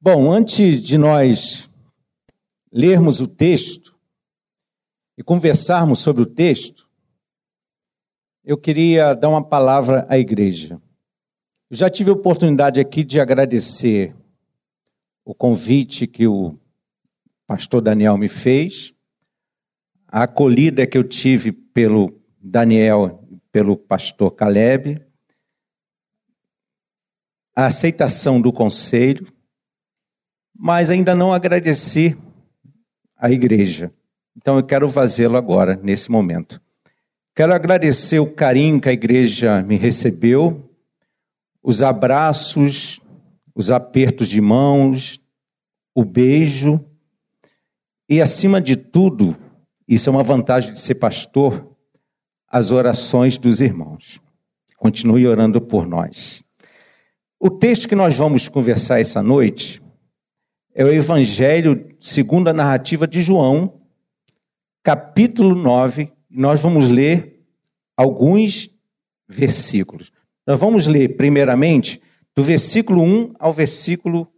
Bom, antes de nós lermos o texto e conversarmos sobre o texto, eu queria dar uma palavra à igreja. Eu já tive a oportunidade aqui de agradecer o convite que o pastor Daniel me fez, a acolhida que eu tive pelo Daniel e pelo pastor Caleb, a aceitação do conselho, mas ainda não agradeci à igreja. Então eu quero fazê-lo agora, nesse momento. Quero agradecer o carinho que a igreja me recebeu, os abraços, os apertos de mãos, o beijo e, acima de tudo, isso é uma vantagem de ser pastor, as orações dos irmãos. Continue orando por nós. O texto que nós vamos conversar essa noite é o Evangelho segundo a narrativa de João, capítulo 9. Nós vamos ler alguns versículos. Nós vamos ler, primeiramente, do versículo 1 ao versículo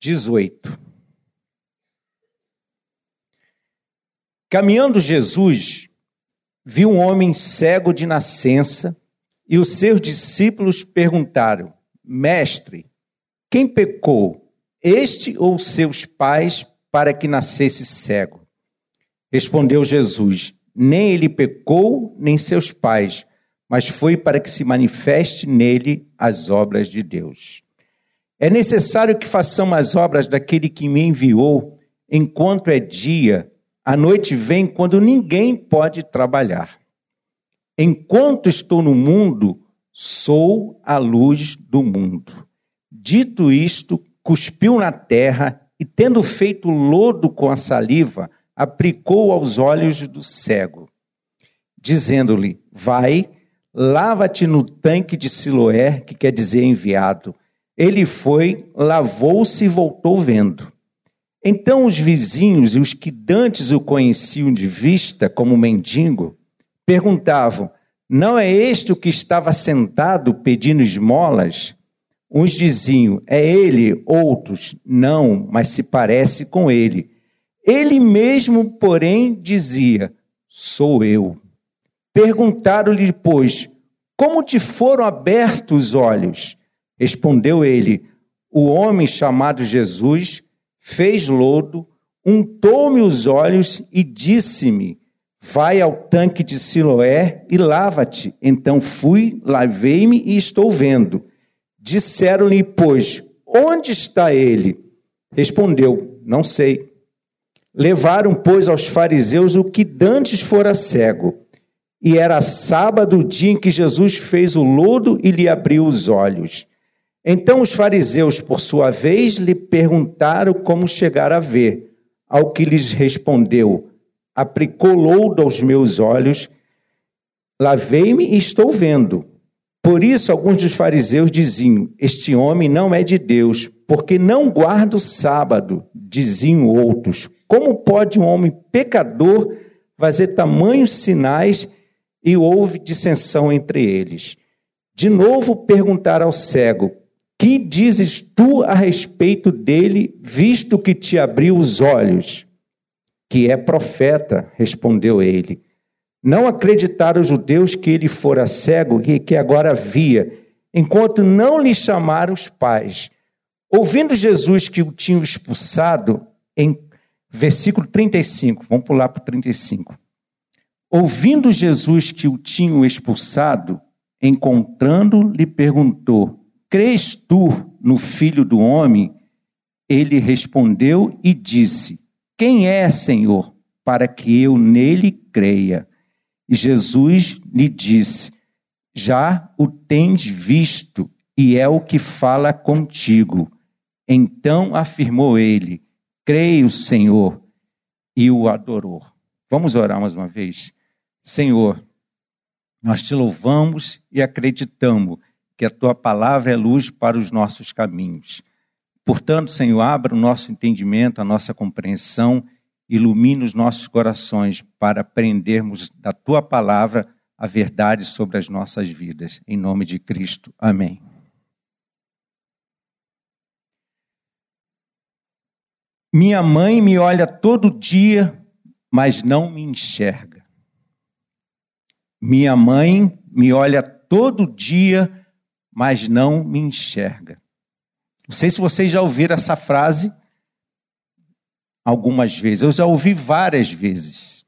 18. Caminhando Jesus, viu um homem cego de nascença e os seus discípulos perguntaram: Mestre, quem pecou? Este ou seus pais, para que nascesse cego? Respondeu Jesus: Nem ele pecou, nem seus pais, mas foi para que se manifeste nele as obras de Deus. É necessário que façamos as obras daquele que me enviou enquanto é dia, a noite vem quando ninguém pode trabalhar. Enquanto estou no mundo, sou a luz do mundo. Dito isto, cuspiu na terra e, tendo feito lodo com a saliva, aplicou aos olhos do cego, dizendo-lhe: Vai, lava-te no tanque de Siloé, que quer dizer enviado. Ele foi, lavou-se e voltou vendo. Então os vizinhos e os que dantes o conheciam de vista como mendigo, perguntavam: Não é este o que estava sentado pedindo esmolas? Uns diziam, é ele, outros, não, mas se parece com ele. Ele mesmo, porém, dizia, sou eu. Perguntaram-lhe, pois, como te foram abertos os olhos? Respondeu ele, o homem chamado Jesus fez lodo, untou-me os olhos e disse-me, vai ao tanque de Siloé e lava-te. Então fui, lavei-me e estou vendo. Disseram-lhe, pois, onde está ele? Respondeu, não sei. Levaram, pois, aos fariseus o que dantes fora cego. E era sábado o dia em que Jesus fez o lodo e lhe abriu os olhos. Então os fariseus, por sua vez, lhe perguntaram como chegar a ver. Ao que lhes respondeu: Aplicou lodo aos meus olhos, lavei-me e estou vendo. Por isso, alguns dos fariseus diziam: Este homem não é de Deus, porque não guarda o sábado. Diziam outros: Como pode um homem pecador fazer tamanhos sinais? E houve dissensão entre eles. De novo perguntaram ao cego: Que dizes tu a respeito dele, visto que te abriu os olhos? Que é profeta, respondeu ele. Não acreditaram os judeus que ele fora cego e que agora via, enquanto não lhe chamaram os pais. Ouvindo Jesus que o tinham expulsado, em versículo 35, vamos pular para o 35. Ouvindo Jesus que o tinham expulsado, encontrando, lhe perguntou: Crês tu no filho do homem? Ele respondeu e disse: Quem é, Senhor, para que eu nele creia? E Jesus lhe disse: Já o tens visto, e é o que fala contigo. Então afirmou ele: Creio, Senhor, e o adorou. Vamos orar mais uma vez? Senhor, nós te louvamos e acreditamos que a tua palavra é luz para os nossos caminhos. Portanto, Senhor, abra o nosso entendimento, a nossa compreensão ilumine os nossos corações para aprendermos da tua palavra a verdade sobre as nossas vidas. Em nome de Cristo. Amém. Minha mãe me olha todo dia, mas não me enxerga. Minha mãe me olha todo dia, mas não me enxerga. Não sei se vocês já ouviram essa frase algumas vezes. Eu já ouvi várias vezes.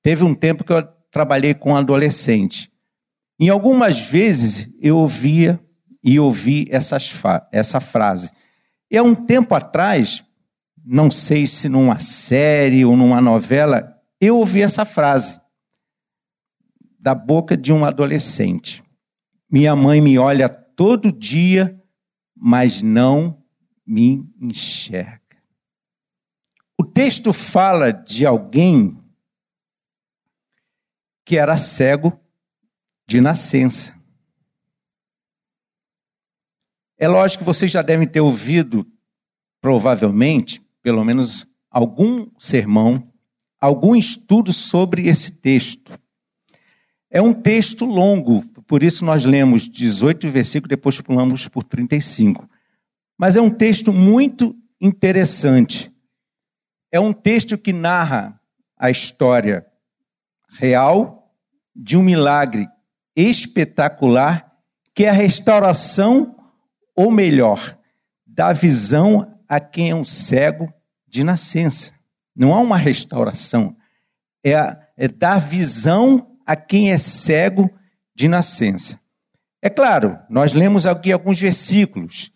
Teve um tempo que eu trabalhei com um adolescente. Em algumas vezes eu ouvia e ouvi essas, essa frase. E há um tempo atrás, não sei se numa série ou numa novela, eu ouvi essa frase da boca de um adolescente. Minha mãe me olha todo dia, mas não me enxerga. Texto fala de alguém que era cego de nascença. É lógico que vocês já devem ter ouvido, provavelmente, pelo menos algum sermão, algum estudo sobre esse texto. É um texto longo, por isso nós lemos 18 versículos, depois pulamos por 35. Mas é um texto muito interessante. É um texto que narra a história real de um milagre espetacular, que é a restauração, ou melhor, da visão a quem é um cego de nascença. Não há uma restauração, é, é dar visão a quem é cego de nascença. É claro, nós lemos aqui alguns versículos.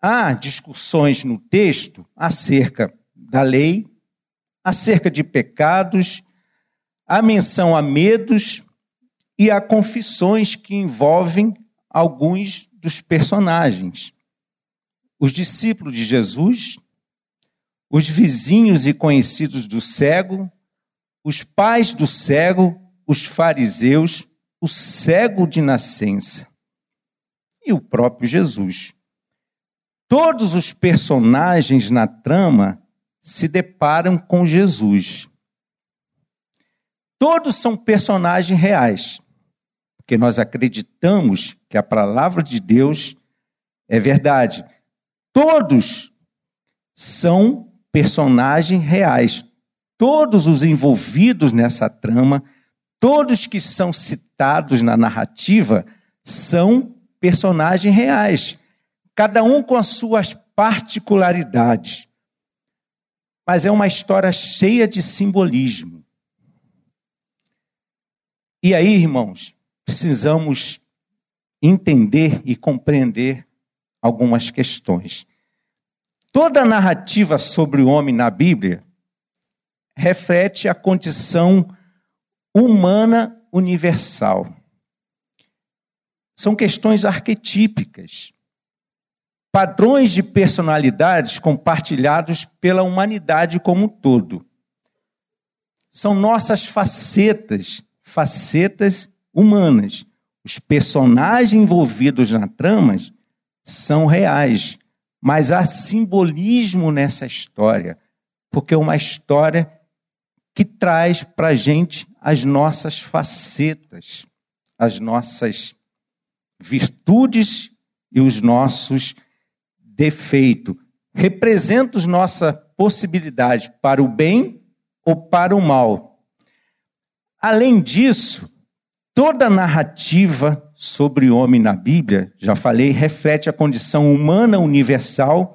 Há discussões no texto acerca da lei, acerca de pecados, a menção a medos e a confissões que envolvem alguns dos personagens. Os discípulos de Jesus, os vizinhos e conhecidos do cego, os pais do cego, os fariseus, o cego de nascença e o próprio Jesus. Todos os personagens na trama se deparam com Jesus. Todos são personagens reais, porque nós acreditamos que a palavra de Deus é verdade. Todos são personagens reais. Todos os envolvidos nessa trama, todos que são citados na narrativa, são personagens reais, cada um com as suas particularidades mas é uma história cheia de simbolismo. E aí, irmãos, precisamos entender e compreender algumas questões. Toda a narrativa sobre o homem na Bíblia reflete a condição humana universal. São questões arquetípicas padrões de personalidades compartilhados pela humanidade como um todo. São nossas facetas, facetas humanas. Os personagens envolvidos na trama são reais, mas há simbolismo nessa história, porque é uma história que traz para a gente as nossas facetas, as nossas virtudes e os nossos defeito, representa nossa possibilidade para o bem ou para o mal. Além disso, toda a narrativa sobre o homem na Bíblia, já falei, reflete a condição humana universal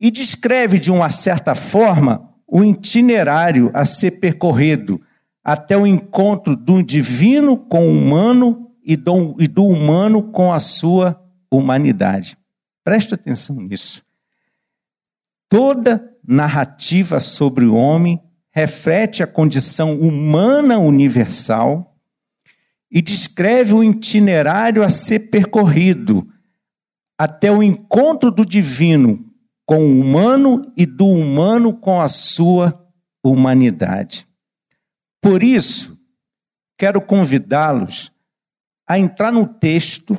e descreve de uma certa forma o itinerário a ser percorrido até o encontro do divino com o humano e do, e do humano com a sua humanidade. Preste atenção nisso. Toda narrativa sobre o homem reflete a condição humana universal e descreve o itinerário a ser percorrido até o encontro do divino com o humano e do humano com a sua humanidade. Por isso, quero convidá-los a entrar no texto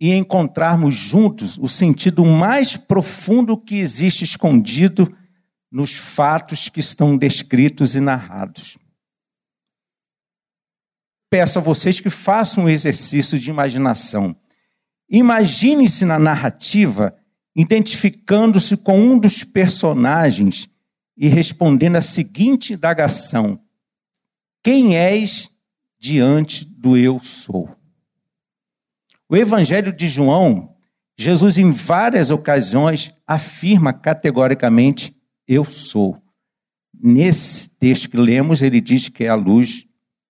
e encontrarmos juntos o sentido mais profundo que existe escondido nos fatos que estão descritos e narrados. Peço a vocês que façam um exercício de imaginação. Imagine-se na narrativa identificando-se com um dos personagens e respondendo a seguinte indagação: Quem és diante do eu sou? O Evangelho de João, Jesus, em várias ocasiões, afirma categoricamente: Eu sou. Nesse texto que lemos, ele diz que é a luz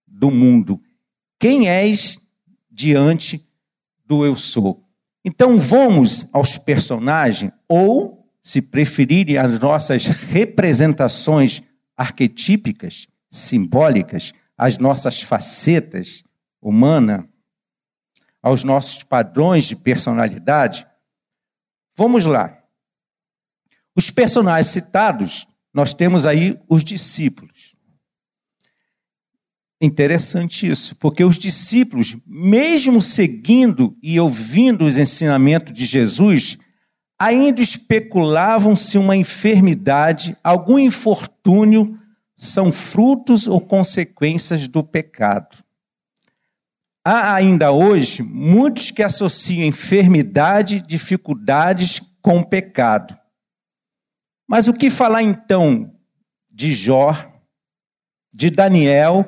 do mundo. Quem és diante do eu sou? Então vamos aos personagens, ou, se preferirem, as nossas representações arquetípicas, simbólicas, as nossas facetas humanas, aos nossos padrões de personalidade. Vamos lá. Os personagens citados, nós temos aí os discípulos. Interessante isso, porque os discípulos, mesmo seguindo e ouvindo os ensinamentos de Jesus, ainda especulavam se uma enfermidade, algum infortúnio, são frutos ou consequências do pecado. Há ainda hoje muitos que associam enfermidade, dificuldades com pecado. Mas o que falar então de Jó, de Daniel,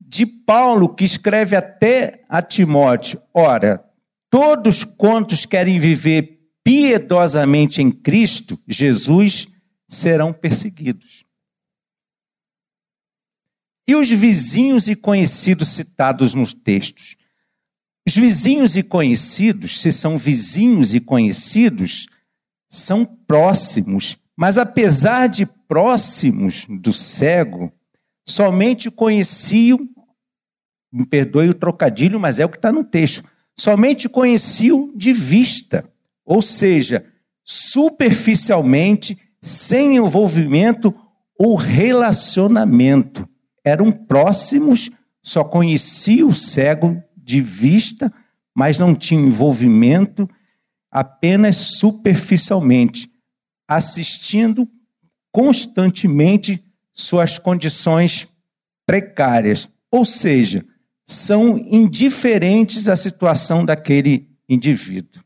de Paulo, que escreve até a Timóteo: Ora, todos quantos querem viver piedosamente em Cristo Jesus serão perseguidos. E os vizinhos e conhecidos citados nos textos? Os vizinhos e conhecidos, se são vizinhos e conhecidos, são próximos, mas apesar de próximos do cego, somente conheciam me perdoe o trocadilho, mas é o que está no texto. Somente conheciam de vista, ou seja, superficialmente, sem envolvimento ou relacionamento. Eram próximos, só conhecia o cego de vista, mas não tinha envolvimento, apenas superficialmente, assistindo constantemente suas condições precárias. Ou seja, são indiferentes à situação daquele indivíduo.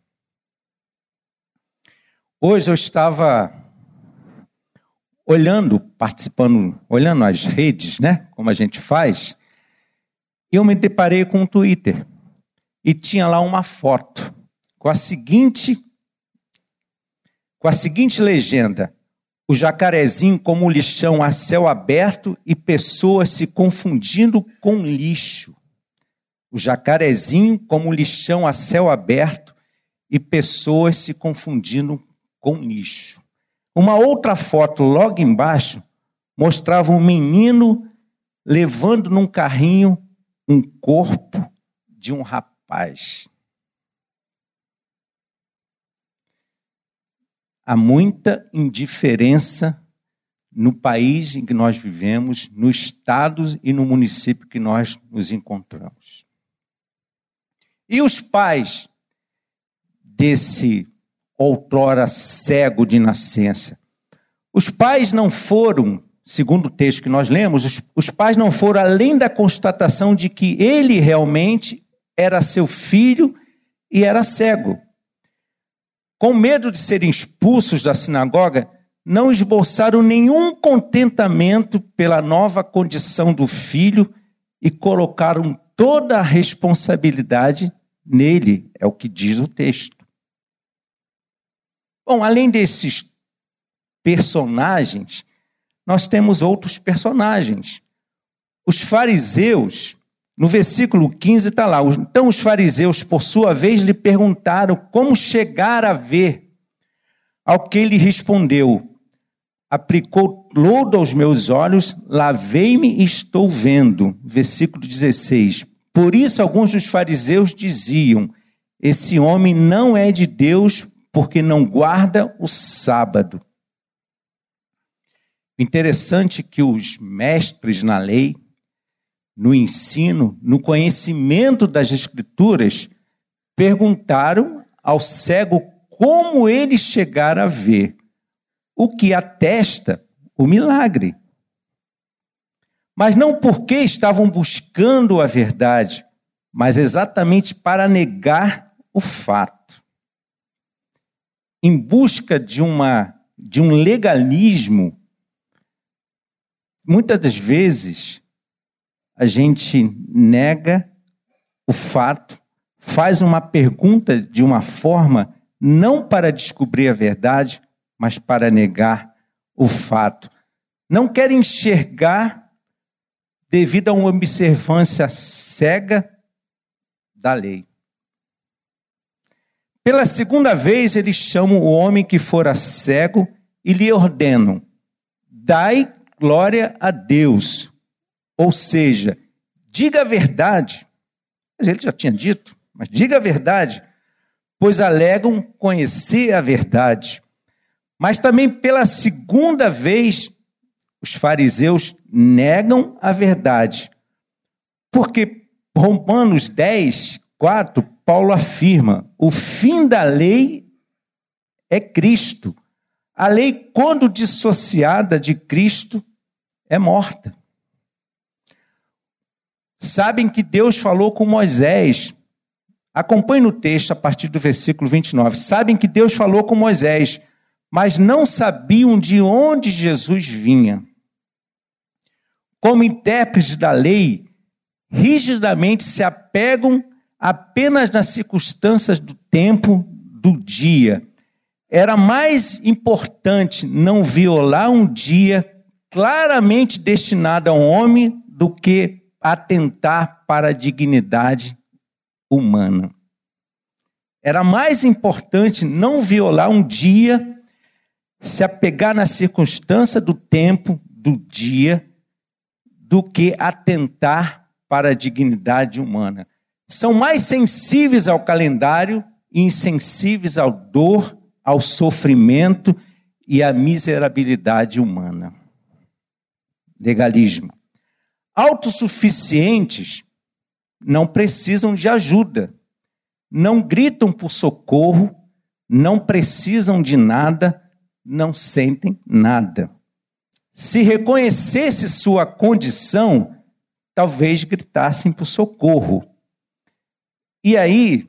Hoje eu estava olhando, participando, olhando as redes, né, como a gente faz, eu me deparei com o Twitter. E tinha lá uma foto com a seguinte com a seguinte legenda: o jacarezinho como lixão a céu aberto e pessoas se confundindo com lixo o jacarezinho como lixão a céu aberto e pessoas se confundindo com lixo. Uma outra foto logo embaixo mostrava um menino levando num carrinho um corpo de um rapaz. Há muita indiferença no país em que nós vivemos, no estado e no município que nós nos encontramos. E os pais desse outrora cego de nascença? Os pais não foram, segundo o texto que nós lemos, os, os pais não foram além da constatação de que ele realmente era seu filho e era cego. Com medo de serem expulsos da sinagoga, não esboçaram nenhum contentamento pela nova condição do filho e colocaram toda a responsabilidade nele, é o que diz o texto. Bom, além desses personagens, nós temos outros personagens. Os fariseus, no versículo 15 está lá. Então os fariseus, por sua vez, lhe perguntaram como chegar a ver. Ao que ele respondeu: aplicou lodo aos meus olhos, lavei-me e estou vendo. Versículo 16. Por isso, alguns dos fariseus diziam: Esse homem não é de Deus porque não guarda o sábado. Interessante que os mestres na lei, no ensino, no conhecimento das Escrituras, perguntaram ao cego como ele chegar a ver o que atesta o milagre. Mas não porque estavam buscando a verdade, mas exatamente para negar o fato. Em busca de, uma, de um legalismo, muitas das vezes a gente nega o fato, faz uma pergunta de uma forma não para descobrir a verdade, mas para negar o fato. Não quer enxergar devido a uma observância cega da lei. Pela segunda vez, eles chamam o homem que fora cego e lhe ordenam: dai glória a Deus. Ou seja, diga a verdade. Mas ele já tinha dito, mas diga a verdade, pois alegam conhecer a verdade. Mas também pela segunda vez, os fariseus negam a verdade. Porque Romanos 10, 4 Paulo afirma: o fim da lei é Cristo. A lei, quando dissociada de Cristo, é morta. Sabem que Deus falou com Moisés. Acompanhe no texto a partir do versículo 29. Sabem que Deus falou com Moisés, mas não sabiam de onde Jesus vinha. Como intérpretes da lei, rigidamente se apegam apenas nas circunstâncias do tempo do dia. Era mais importante não violar um dia claramente destinado a um homem do que atentar para a dignidade humana. Era mais importante não violar um dia, se apegar na circunstância do tempo, do dia, do que atentar para a dignidade humana são mais sensíveis ao calendário e insensíveis ao dor, ao sofrimento e à miserabilidade humana. Legalismo. Autossuficientes não precisam de ajuda, não gritam por socorro, não precisam de nada, não sentem nada. Se reconhecesse sua condição, talvez gritassem por socorro e aí,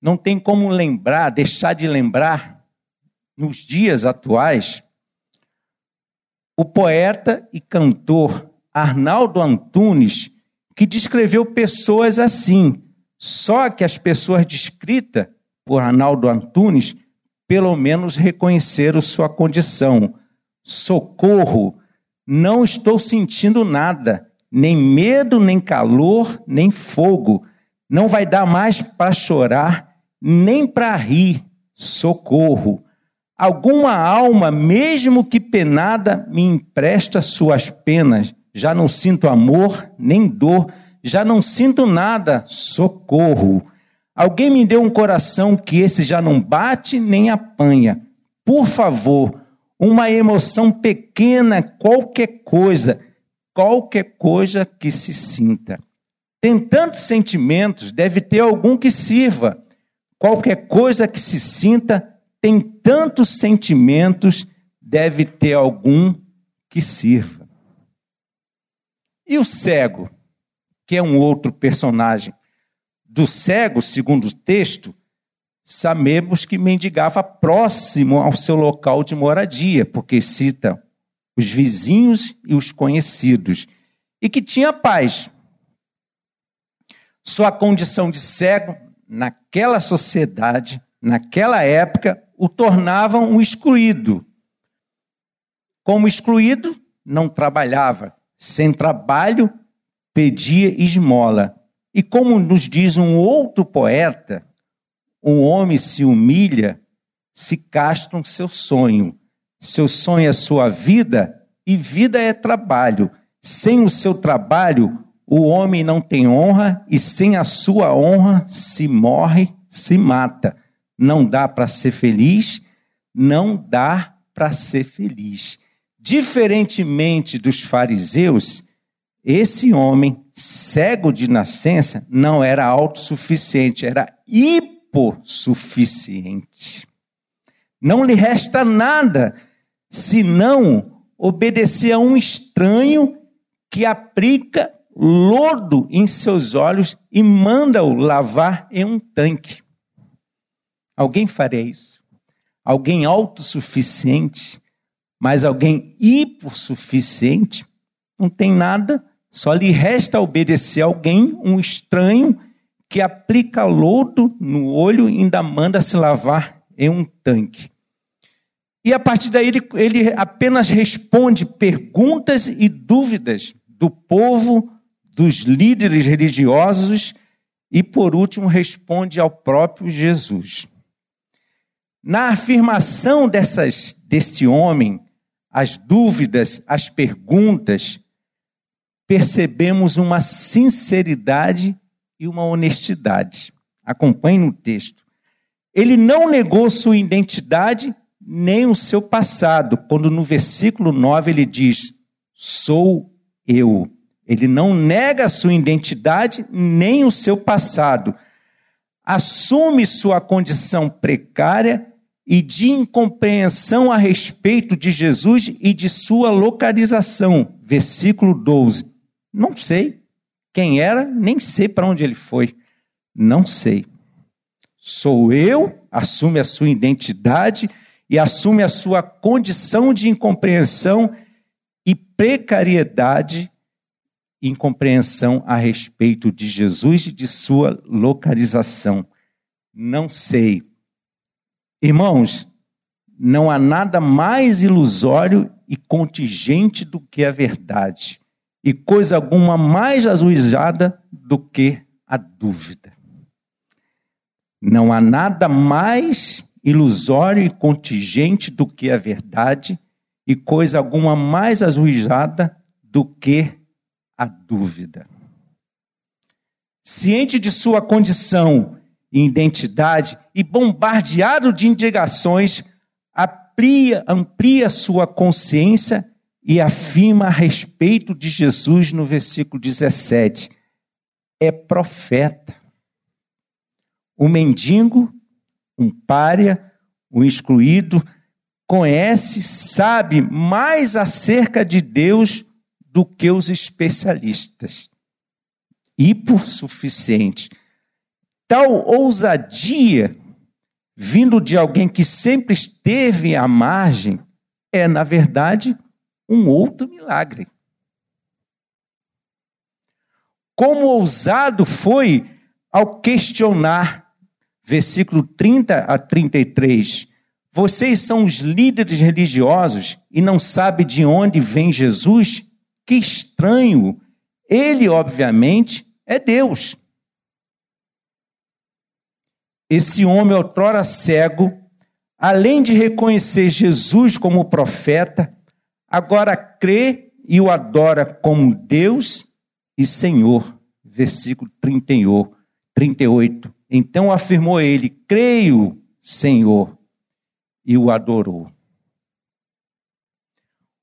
não tem como lembrar, deixar de lembrar, nos dias atuais, o poeta e cantor Arnaldo Antunes, que descreveu pessoas assim. Só que as pessoas descritas por Arnaldo Antunes, pelo menos reconheceram sua condição. Socorro, não estou sentindo nada, nem medo, nem calor, nem fogo não vai dar mais para chorar, nem para rir. Socorro. Alguma alma, mesmo que penada, me empresta suas penas. Já não sinto amor, nem dor, já não sinto nada. Socorro. Alguém me deu um coração que esse já não bate nem apanha. Por favor, uma emoção pequena, qualquer coisa, qualquer coisa que se sinta. Tem tantos sentimentos, deve ter algum que sirva. Qualquer coisa que se sinta, tem tantos sentimentos, deve ter algum que sirva. E o cego, que é um outro personagem? Do cego, segundo o texto, sabemos que mendigava próximo ao seu local de moradia, porque cita os vizinhos e os conhecidos, e que tinha paz, sua condição de cego, naquela sociedade, naquela época, o tornavam um excluído. Como excluído, não trabalhava. Sem trabalho, pedia esmola. E como nos diz um outro poeta, um homem se humilha, se castra seu sonho. Seu sonho é sua vida e vida é trabalho. Sem o seu trabalho, o homem não tem honra e sem a sua honra se morre, se mata. Não dá para ser feliz, não dá para ser feliz. Diferentemente dos fariseus, esse homem, cego de nascença, não era autossuficiente, era hipossuficiente. Não lhe resta nada senão obedecer a um estranho que aplica lodo em seus olhos e manda-o lavar em um tanque. Alguém faria isso? Alguém autossuficiente, mas alguém hipossuficiente? Não tem nada, só lhe resta obedecer alguém, um estranho, que aplica lodo no olho e ainda manda se lavar em um tanque. E a partir daí ele, ele apenas responde perguntas e dúvidas do povo, dos líderes religiosos e, por último, responde ao próprio Jesus. Na afirmação dessas, deste homem, as dúvidas, as perguntas, percebemos uma sinceridade e uma honestidade. Acompanhe no texto. Ele não negou sua identidade nem o seu passado, quando no versículo 9 ele diz: Sou eu. Ele não nega sua identidade nem o seu passado. Assume sua condição precária e de incompreensão a respeito de Jesus e de sua localização. Versículo 12. Não sei quem era, nem sei para onde ele foi. Não sei. Sou eu, assume a sua identidade e assume a sua condição de incompreensão e precariedade incompreensão a respeito de Jesus e de sua localização. Não sei. Irmãos, não há nada mais ilusório e contingente do que a verdade, e coisa alguma mais azuizada do que a dúvida. Não há nada mais ilusório e contingente do que a verdade, e coisa alguma mais azuizada do que a dúvida. Ciente de sua condição e identidade e bombardeado de indicações, amplia, amplia sua consciência e afirma a respeito de Jesus no versículo 17: é profeta. O mendigo, um pária, um excluído, conhece, sabe mais acerca de Deus do que os especialistas. Hipossuficiente. Tal ousadia, vindo de alguém que sempre esteve à margem, é, na verdade, um outro milagre. Como ousado foi ao questionar, versículo 30 a 33, vocês são os líderes religiosos e não sabem de onde vem Jesus? Que estranho! Ele, obviamente, é Deus. Esse homem, outrora cego, além de reconhecer Jesus como profeta, agora crê e o adora como Deus e Senhor. Versículo 38. Então afirmou ele: Creio, Senhor, e o adorou.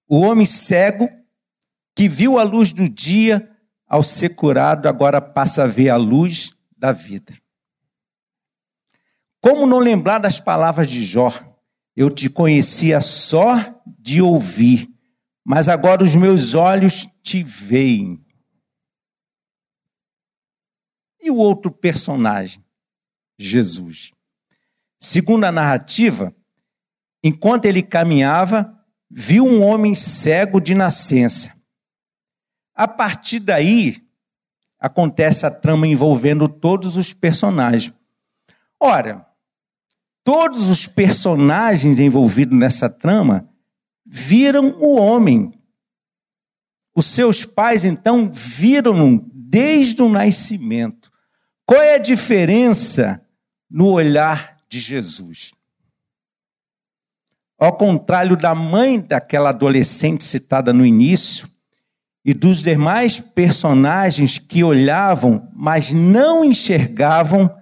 O homem cego que viu a luz do dia, ao ser curado, agora passa a ver a luz da vida. Como não lembrar das palavras de Jó? Eu te conhecia só de ouvir, mas agora os meus olhos te veem. E o outro personagem? Jesus. Segundo a narrativa, enquanto ele caminhava, viu um homem cego de nascença. A partir daí, acontece a trama envolvendo todos os personagens. Ora, todos os personagens envolvidos nessa trama viram o homem. Os seus pais, então, viram-no desde o nascimento. Qual é a diferença no olhar de Jesus? Ao contrário da mãe daquela adolescente citada no início, e dos demais personagens que olhavam, mas não enxergavam,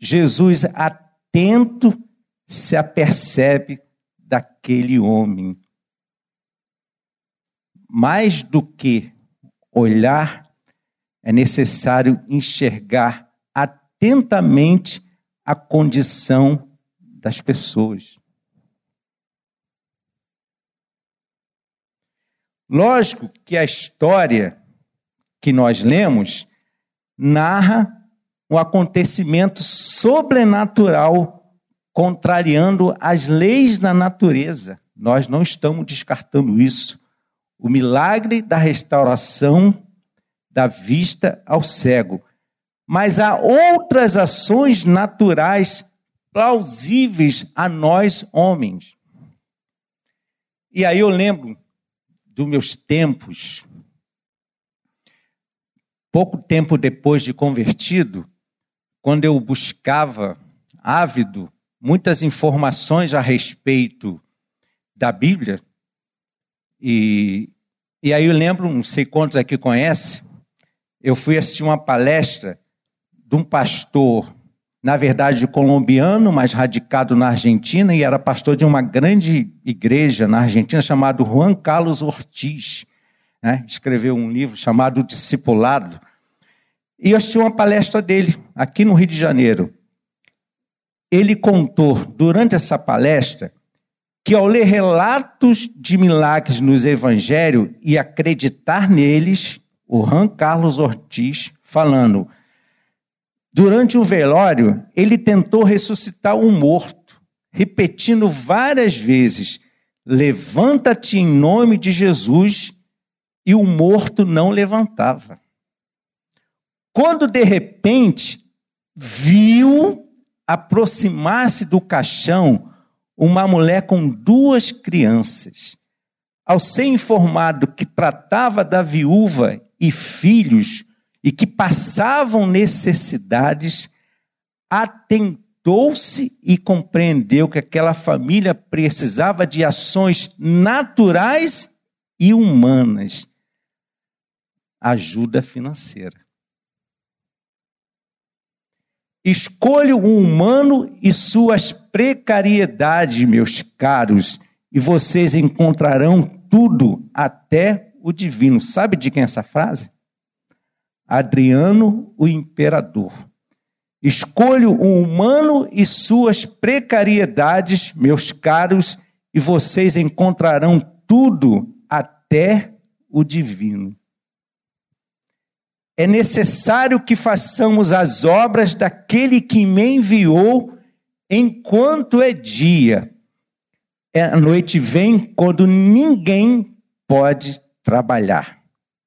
Jesus, atento, se apercebe daquele homem. Mais do que olhar, é necessário enxergar atentamente a condição das pessoas. Lógico que a história que nós lemos narra um acontecimento sobrenatural contrariando as leis da natureza. Nós não estamos descartando isso. O milagre da restauração da vista ao cego. Mas há outras ações naturais plausíveis a nós homens. E aí eu lembro dos meus tempos, pouco tempo depois de convertido, quando eu buscava, ávido, muitas informações a respeito da Bíblia, e, e aí eu lembro, não sei quantos aqui conhecem, eu fui assistir uma palestra de um pastor na verdade colombiano, mas radicado na Argentina, e era pastor de uma grande igreja na Argentina chamado Juan Carlos Ortiz. Né? Escreveu um livro chamado Discipulado. E eu assisti uma palestra dele, aqui no Rio de Janeiro. Ele contou, durante essa palestra, que ao ler relatos de milagres nos evangelhos e acreditar neles, o Juan Carlos Ortiz falando Durante o velório, ele tentou ressuscitar um morto, repetindo várias vezes: Levanta-te em nome de Jesus, e o morto não levantava. Quando de repente viu aproximar-se do caixão uma mulher com duas crianças. Ao ser informado que tratava da viúva e filhos, e que passavam necessidades, atentou-se e compreendeu que aquela família precisava de ações naturais e humanas. Ajuda financeira. Escolha o humano e suas precariedades, meus caros, e vocês encontrarão tudo, até o divino. Sabe de quem é essa frase? Adriano, o imperador. Escolho o humano e suas precariedades, meus caros, e vocês encontrarão tudo até o divino. É necessário que façamos as obras daquele que me enviou enquanto é dia. É, a noite vem quando ninguém pode trabalhar.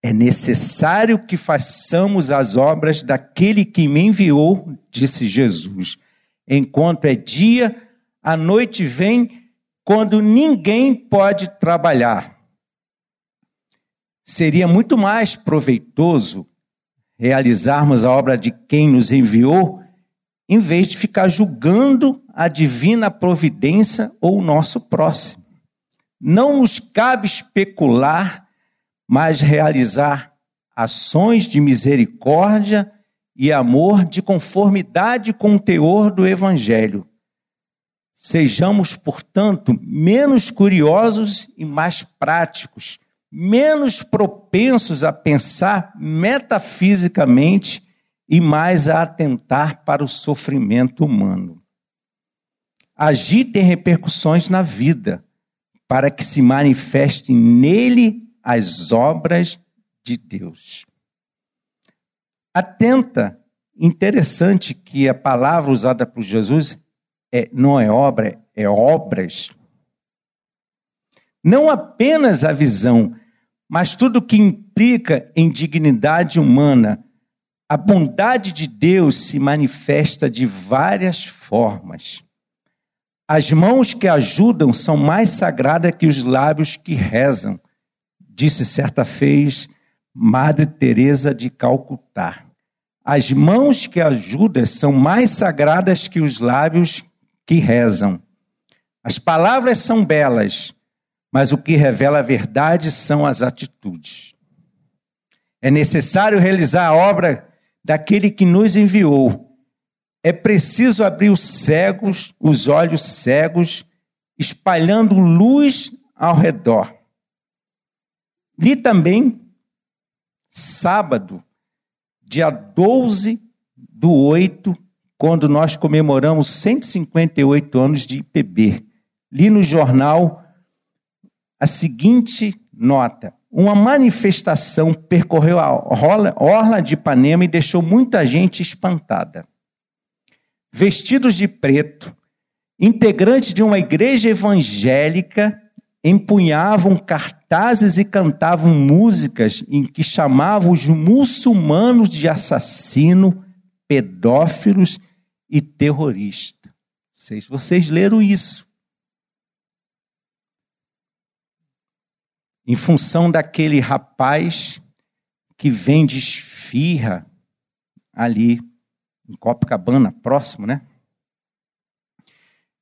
É necessário que façamos as obras daquele que me enviou, disse Jesus. Enquanto é dia, a noite vem quando ninguém pode trabalhar. Seria muito mais proveitoso realizarmos a obra de quem nos enviou, em vez de ficar julgando a divina providência ou o nosso próximo. Não nos cabe especular mas realizar ações de misericórdia e amor de conformidade com o teor do Evangelho. Sejamos, portanto, menos curiosos e mais práticos, menos propensos a pensar metafisicamente e mais a atentar para o sofrimento humano. Agir tem repercussões na vida, para que se manifeste nele as obras de Deus. Atenta, interessante que a palavra usada por Jesus é, não é obra, é obras. Não apenas a visão, mas tudo que implica em dignidade humana. A bondade de Deus se manifesta de várias formas. As mãos que ajudam são mais sagradas que os lábios que rezam disse certa vez Madre Teresa de Calcutá. As mãos que ajudam são mais sagradas que os lábios que rezam. As palavras são belas, mas o que revela a verdade são as atitudes. É necessário realizar a obra daquele que nos enviou. É preciso abrir os cegos, os olhos cegos, espalhando luz ao redor. Li também, sábado, dia 12 do 8, quando nós comemoramos 158 anos de IPB. Li no jornal a seguinte nota: uma manifestação percorreu a orla de Ipanema e deixou muita gente espantada. Vestidos de preto, integrantes de uma igreja evangélica empunhavam cartazes e cantavam músicas em que chamavam os muçulmanos de assassino, pedófilos e terrorista. Vocês, vocês leram isso. Em função daquele rapaz que vende esfirra ali em Copacabana, próximo, né?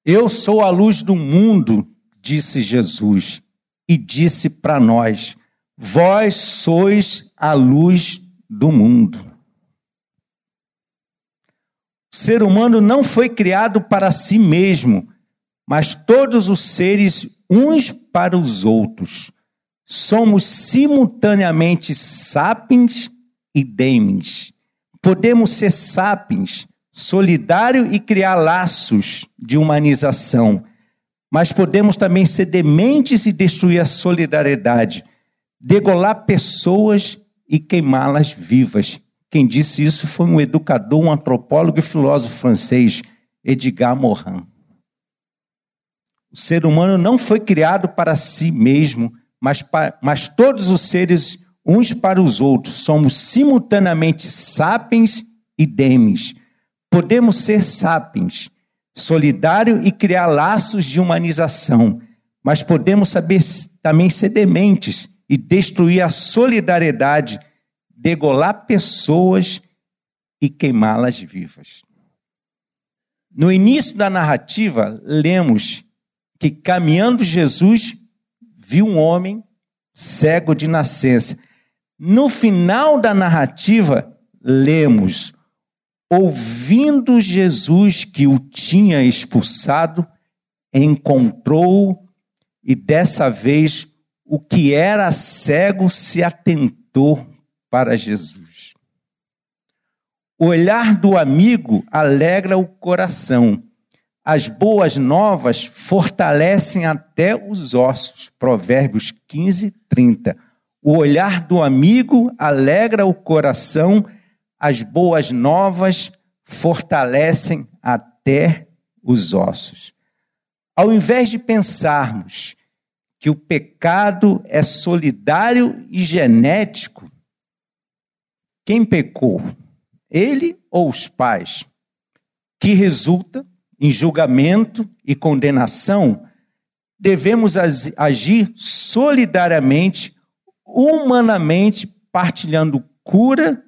Eu sou a luz do mundo, disse Jesus, e disse para nós: Vós sois a luz do mundo. O ser humano não foi criado para si mesmo, mas todos os seres uns para os outros. Somos simultaneamente sapiens e demens. Podemos ser sapiens, solidário e criar laços de humanização, mas podemos também ser dementes e destruir a solidariedade, degolar pessoas e queimá-las vivas. Quem disse isso foi um educador, um antropólogo e filósofo francês, Edgar Morin. O ser humano não foi criado para si mesmo, mas, para, mas todos os seres, uns para os outros, somos simultaneamente sapiens e demes Podemos ser sapiens, solidário e criar laços de humanização, mas podemos saber também ser dementes e destruir a solidariedade, degolar pessoas e queimá-las vivas. No início da narrativa, lemos que caminhando Jesus viu um homem cego de nascença. No final da narrativa, lemos ouvindo Jesus que o tinha expulsado, encontrou e dessa vez o que era cego se atentou para Jesus. O olhar do amigo alegra o coração. As boas novas fortalecem até os ossos. Provérbios 15, 30. O olhar do amigo alegra o coração as boas novas fortalecem até os ossos. Ao invés de pensarmos que o pecado é solidário e genético, quem pecou? Ele ou os pais? Que resulta em julgamento e condenação, devemos agir solidariamente, humanamente, partilhando cura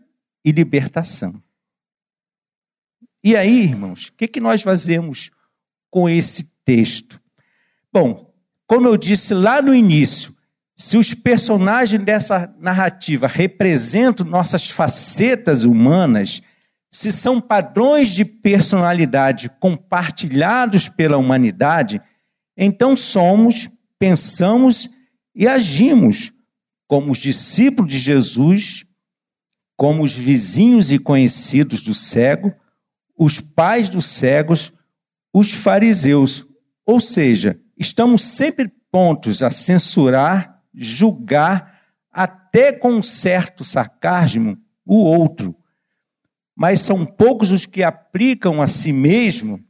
e libertação. E aí, irmãos, o que, que nós fazemos com esse texto? Bom, como eu disse lá no início, se os personagens dessa narrativa representam nossas facetas humanas, se são padrões de personalidade compartilhados pela humanidade, então somos, pensamos e agimos como os discípulos de Jesus como os vizinhos e conhecidos do cego, os pais dos cegos, os fariseus. Ou seja, estamos sempre prontos a censurar, julgar, até com um certo sarcasmo, o outro. Mas são poucos os que aplicam a si mesmo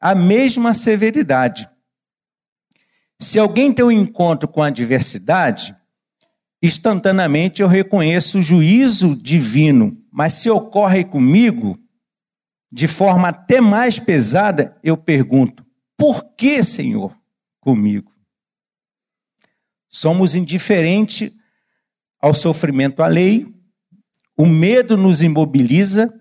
a mesma severidade. Se alguém tem um encontro com a adversidade, instantaneamente eu reconheço o juízo divino. Mas se ocorre comigo, de forma até mais pesada, eu pergunto: por que, Senhor, comigo? Somos indiferentes ao sofrimento alheio, o medo nos imobiliza,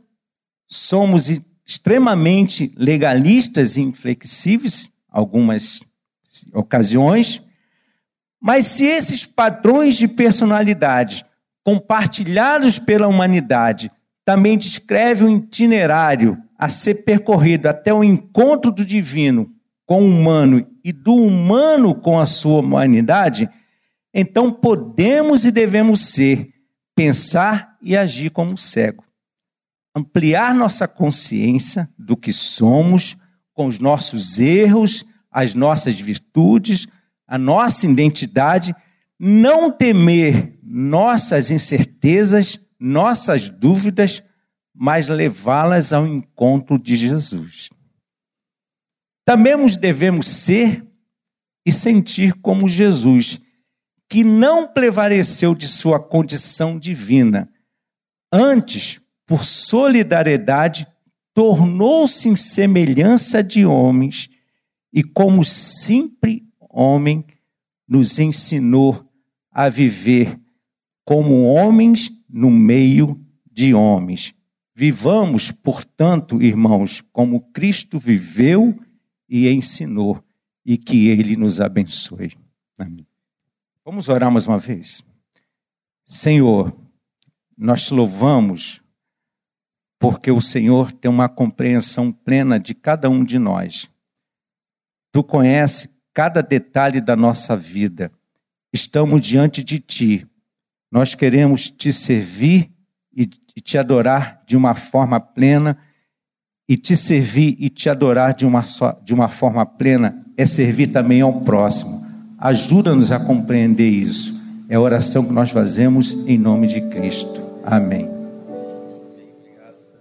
somos extremamente legalistas e inflexíveis, algumas ocasiões, mas se esses padrões de personalidade compartilhados pela humanidade também descrevem um itinerário a ser percorrido até o encontro do divino com o humano e do humano com a sua humanidade, então podemos e devemos ser, pensar e agir como cego. Ampliar nossa consciência do que somos, com os nossos erros, as nossas virtudes, a nossa identidade, não temer nossas incertezas, nossas dúvidas, mas levá-las ao encontro de Jesus. Também devemos ser e sentir como Jesus, que não prevaleceu de sua condição divina. Antes, por solidariedade, tornou-se em semelhança de homens e, como simples homem, nos ensinou a viver como homens no meio de homens. Vivamos, portanto, irmãos, como Cristo viveu e ensinou, e que Ele nos abençoe. Amém. Vamos orar mais uma vez? Senhor, nós te louvamos porque o Senhor tem uma compreensão plena de cada um de nós. Tu conhece cada detalhe da nossa vida. Estamos diante de Ti. Nós queremos te servir e te adorar de uma forma plena. E te servir e te adorar de uma, só, de uma forma plena é servir também ao próximo. Ajuda-nos a compreender isso. É a oração que nós fazemos em nome de Cristo. Amém.